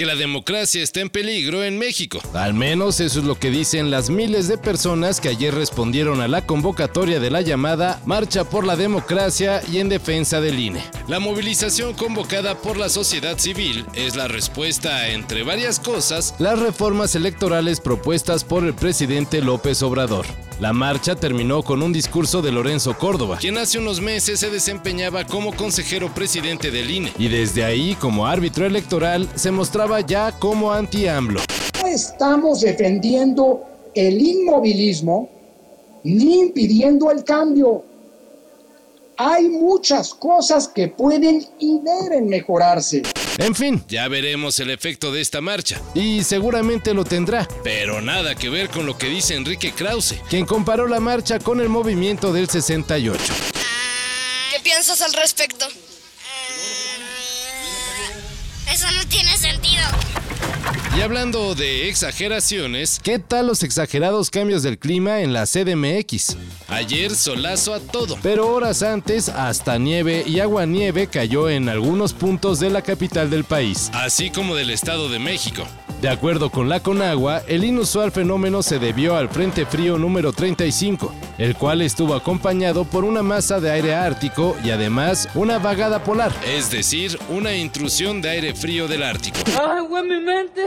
Que la democracia está en peligro en México. Al menos eso es lo que dicen las miles de personas que ayer respondieron a la convocatoria de la llamada Marcha por la Democracia y en defensa del INE. La movilización convocada por la sociedad civil es la respuesta a, entre varias cosas, las reformas electorales propuestas por el presidente López Obrador. La marcha terminó con un discurso de Lorenzo Córdoba, quien hace unos meses se desempeñaba como consejero presidente del INE y desde ahí como árbitro electoral se mostraba ya como anti-AMLO. No estamos defendiendo el inmovilismo ni impidiendo el cambio. Hay muchas cosas que pueden y deben mejorarse. En fin, ya veremos el efecto de esta marcha. Y seguramente lo tendrá. Pero nada que ver con lo que dice Enrique Krause, quien comparó la marcha con el movimiento del 68. ¿Qué piensas al respecto? Eso no tiene sentido. Y hablando de exageraciones, ¿qué tal los exagerados cambios del clima en la CDMX? Ayer solazo a todo, pero horas antes hasta nieve y agua nieve cayó en algunos puntos de la capital del país, así como del Estado de México. De acuerdo con la Conagua, el inusual fenómeno se debió al Frente Frío número 35, el cual estuvo acompañado por una masa de aire ártico y además una vagada polar, es decir, una intrusión de aire frío del Ártico. ¡Ay, güey, mi mente!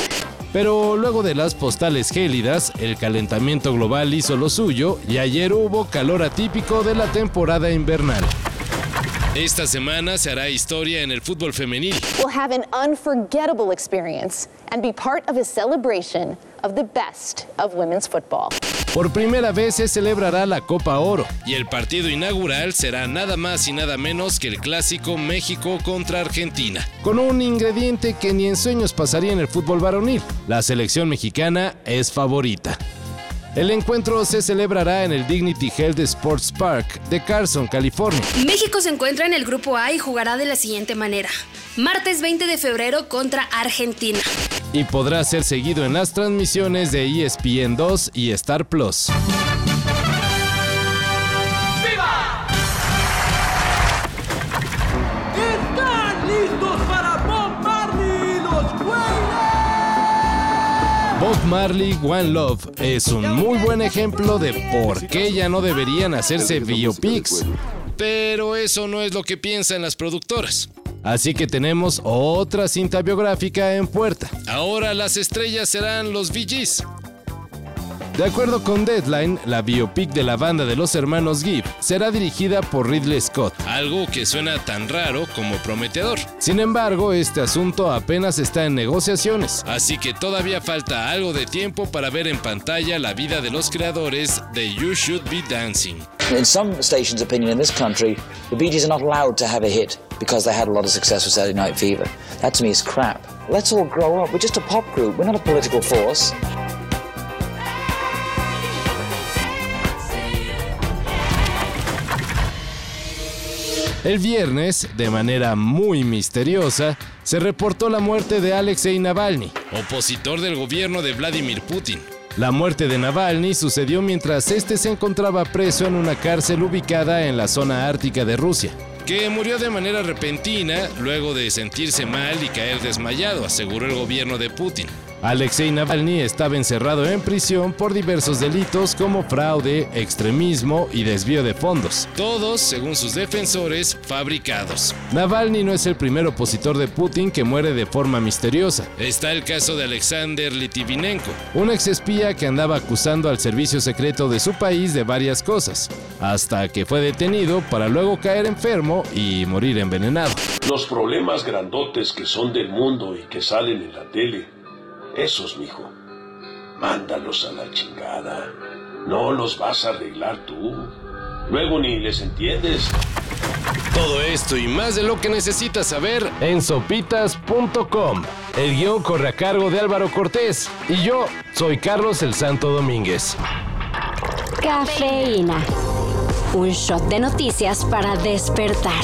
Pero luego de las postales gélidas, el calentamiento global hizo lo suyo y ayer hubo calor atípico de la temporada invernal. Esta semana se hará historia en el fútbol femenil. We'll have an unforgettable experience and be part of a celebration of the best of women's football. Por primera vez se celebrará la Copa Oro y el partido inaugural será nada más y nada menos que el clásico México contra Argentina, con un ingrediente que ni en sueños pasaría en el fútbol varonil. La selección mexicana es favorita. El encuentro se celebrará en el Dignity Health Sports Park de Carson, California. México se encuentra en el grupo A y jugará de la siguiente manera. Martes 20 de febrero contra Argentina. Y podrá ser seguido en las transmisiones de ESPN 2 y Star Plus. Marley One Love es un muy buen ejemplo de por qué ya no deberían hacerse biopics. Pero eso no es lo que piensan las productoras. Así que tenemos otra cinta biográfica en puerta. Ahora las estrellas serán los VGs. De acuerdo con Deadline, la biopic de la banda de los hermanos Gibb será dirigida por Ridley Scott, algo que suena tan raro como prometedor. Sin embargo, este asunto apenas está en negociaciones, así que todavía falta algo de tiempo para ver en pantalla la vida de los creadores de You Should Be Dancing. In some stations' opinion in this country, the Bee Gees are not allowed to have a hit because they had a lot of success with Saturday Night Fever. That to me is crap. Let's all grow up. We're just a pop group. We're not a political force. El viernes, de manera muy misteriosa, se reportó la muerte de Alexei Navalny, opositor del gobierno de Vladimir Putin. La muerte de Navalny sucedió mientras este se encontraba preso en una cárcel ubicada en la zona ártica de Rusia, que murió de manera repentina luego de sentirse mal y caer desmayado, aseguró el gobierno de Putin. Alexei Navalny estaba encerrado en prisión por diversos delitos como fraude, extremismo y desvío de fondos, todos, según sus defensores, fabricados. Navalny no es el primer opositor de Putin que muere de forma misteriosa. Está el caso de Alexander Litvinenko, un exespía que andaba acusando al servicio secreto de su país de varias cosas, hasta que fue detenido para luego caer enfermo y morir envenenado. Los problemas grandotes que son del mundo y que salen en la tele, esos, mijo, mándalos a la chingada. No los vas a arreglar tú. Luego ni les entiendes. Todo esto y más de lo que necesitas saber en sopitas.com. El guion corre a cargo de Álvaro Cortés y yo soy Carlos el Santo Domínguez. Cafeína. Un shot de noticias para despertar.